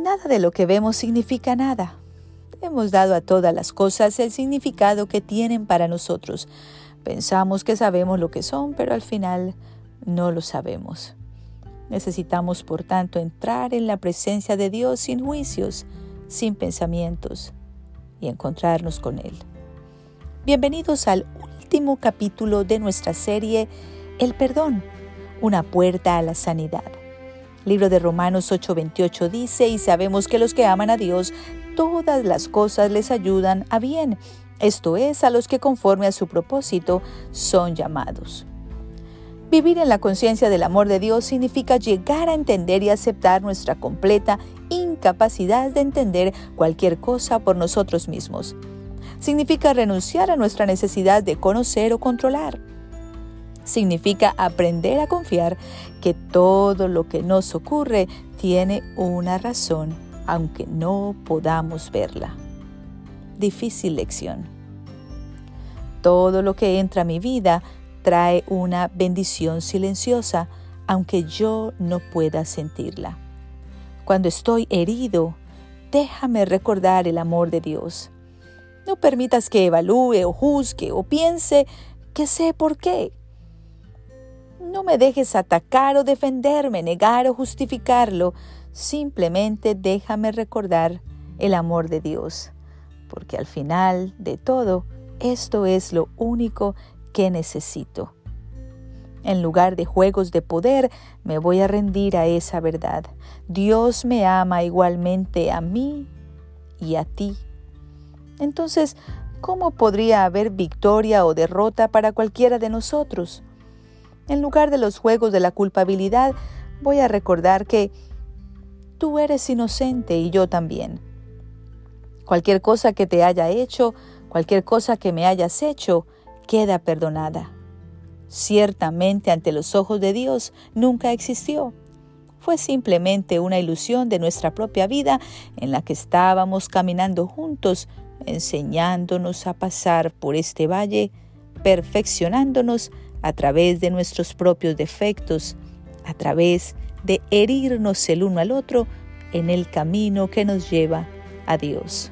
Nada de lo que vemos significa nada. Hemos dado a todas las cosas el significado que tienen para nosotros. Pensamos que sabemos lo que son, pero al final no lo sabemos. Necesitamos, por tanto, entrar en la presencia de Dios sin juicios, sin pensamientos, y encontrarnos con Él. Bienvenidos al último capítulo de nuestra serie El perdón, una puerta a la sanidad. Libro de Romanos 8:28 dice, y sabemos que los que aman a Dios, todas las cosas les ayudan a bien, esto es, a los que conforme a su propósito son llamados. Vivir en la conciencia del amor de Dios significa llegar a entender y aceptar nuestra completa incapacidad de entender cualquier cosa por nosotros mismos. Significa renunciar a nuestra necesidad de conocer o controlar. Significa aprender a confiar que todo lo que nos ocurre tiene una razón, aunque no podamos verla. Difícil lección. Todo lo que entra a mi vida trae una bendición silenciosa, aunque yo no pueda sentirla. Cuando estoy herido, déjame recordar el amor de Dios. No permitas que evalúe o juzgue o piense que sé por qué. No me dejes atacar o defenderme, negar o justificarlo. Simplemente déjame recordar el amor de Dios, porque al final de todo, esto es lo único que necesito. En lugar de juegos de poder, me voy a rendir a esa verdad. Dios me ama igualmente a mí y a ti. Entonces, ¿cómo podría haber victoria o derrota para cualquiera de nosotros? En lugar de los juegos de la culpabilidad, voy a recordar que tú eres inocente y yo también. Cualquier cosa que te haya hecho, cualquier cosa que me hayas hecho, queda perdonada. Ciertamente ante los ojos de Dios nunca existió. Fue simplemente una ilusión de nuestra propia vida en la que estábamos caminando juntos, enseñándonos a pasar por este valle, perfeccionándonos a través de nuestros propios defectos, a través de herirnos el uno al otro en el camino que nos lleva a Dios.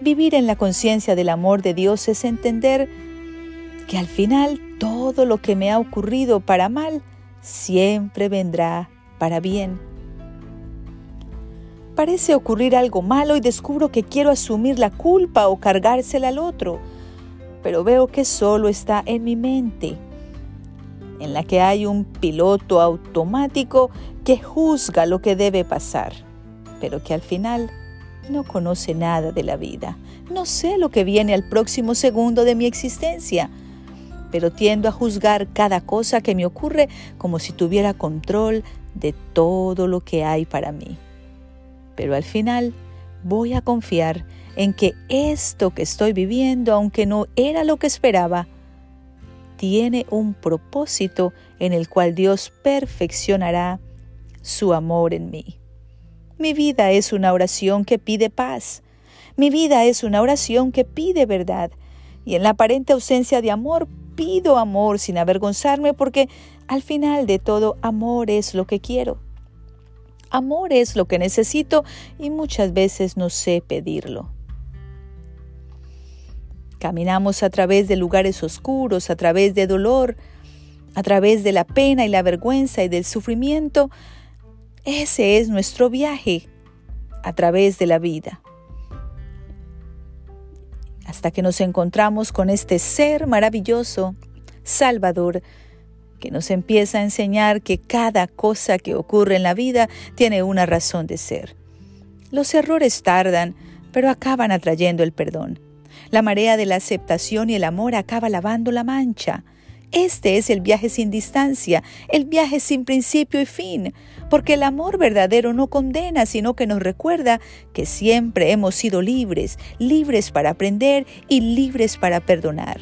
Vivir en la conciencia del amor de Dios es entender que al final todo lo que me ha ocurrido para mal siempre vendrá para bien. Parece ocurrir algo malo y descubro que quiero asumir la culpa o cargársela al otro, pero veo que solo está en mi mente, en la que hay un piloto automático que juzga lo que debe pasar, pero que al final no conoce nada de la vida. No sé lo que viene al próximo segundo de mi existencia, pero tiendo a juzgar cada cosa que me ocurre como si tuviera control de todo lo que hay para mí. Pero al final voy a confiar en que esto que estoy viviendo, aunque no era lo que esperaba, tiene un propósito en el cual Dios perfeccionará su amor en mí. Mi vida es una oración que pide paz. Mi vida es una oración que pide verdad. Y en la aparente ausencia de amor, pido amor sin avergonzarme porque al final de todo, amor es lo que quiero. Amor es lo que necesito y muchas veces no sé pedirlo. Caminamos a través de lugares oscuros, a través de dolor, a través de la pena y la vergüenza y del sufrimiento, ese es nuestro viaje a través de la vida. Hasta que nos encontramos con este ser maravilloso, Salvador, que nos empieza a enseñar que cada cosa que ocurre en la vida tiene una razón de ser. Los errores tardan, pero acaban atrayendo el perdón. La marea de la aceptación y el amor acaba lavando la mancha. Este es el viaje sin distancia, el viaje sin principio y fin, porque el amor verdadero no condena, sino que nos recuerda que siempre hemos sido libres, libres para aprender y libres para perdonar.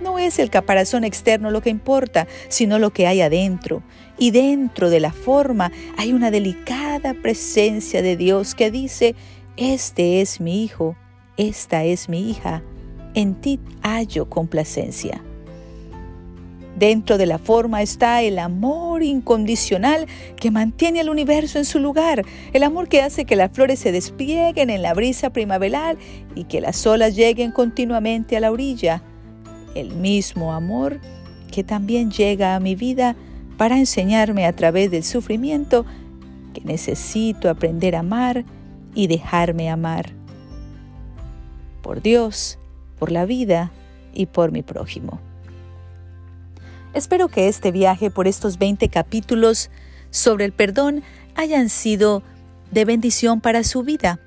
No es el caparazón externo lo que importa, sino lo que hay adentro. Y dentro de la forma hay una delicada presencia de Dios que dice, este es mi hijo, esta es mi hija, en ti hallo complacencia. Dentro de la forma está el amor incondicional que mantiene el universo en su lugar, el amor que hace que las flores se desplieguen en la brisa primaveral y que las olas lleguen continuamente a la orilla. El mismo amor que también llega a mi vida para enseñarme a través del sufrimiento que necesito aprender a amar y dejarme amar. Por Dios, por la vida y por mi prójimo. Espero que este viaje por estos 20 capítulos sobre el perdón hayan sido de bendición para su vida.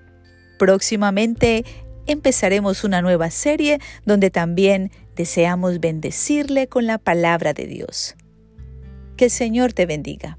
Próximamente empezaremos una nueva serie donde también deseamos bendecirle con la palabra de Dios. Que el Señor te bendiga.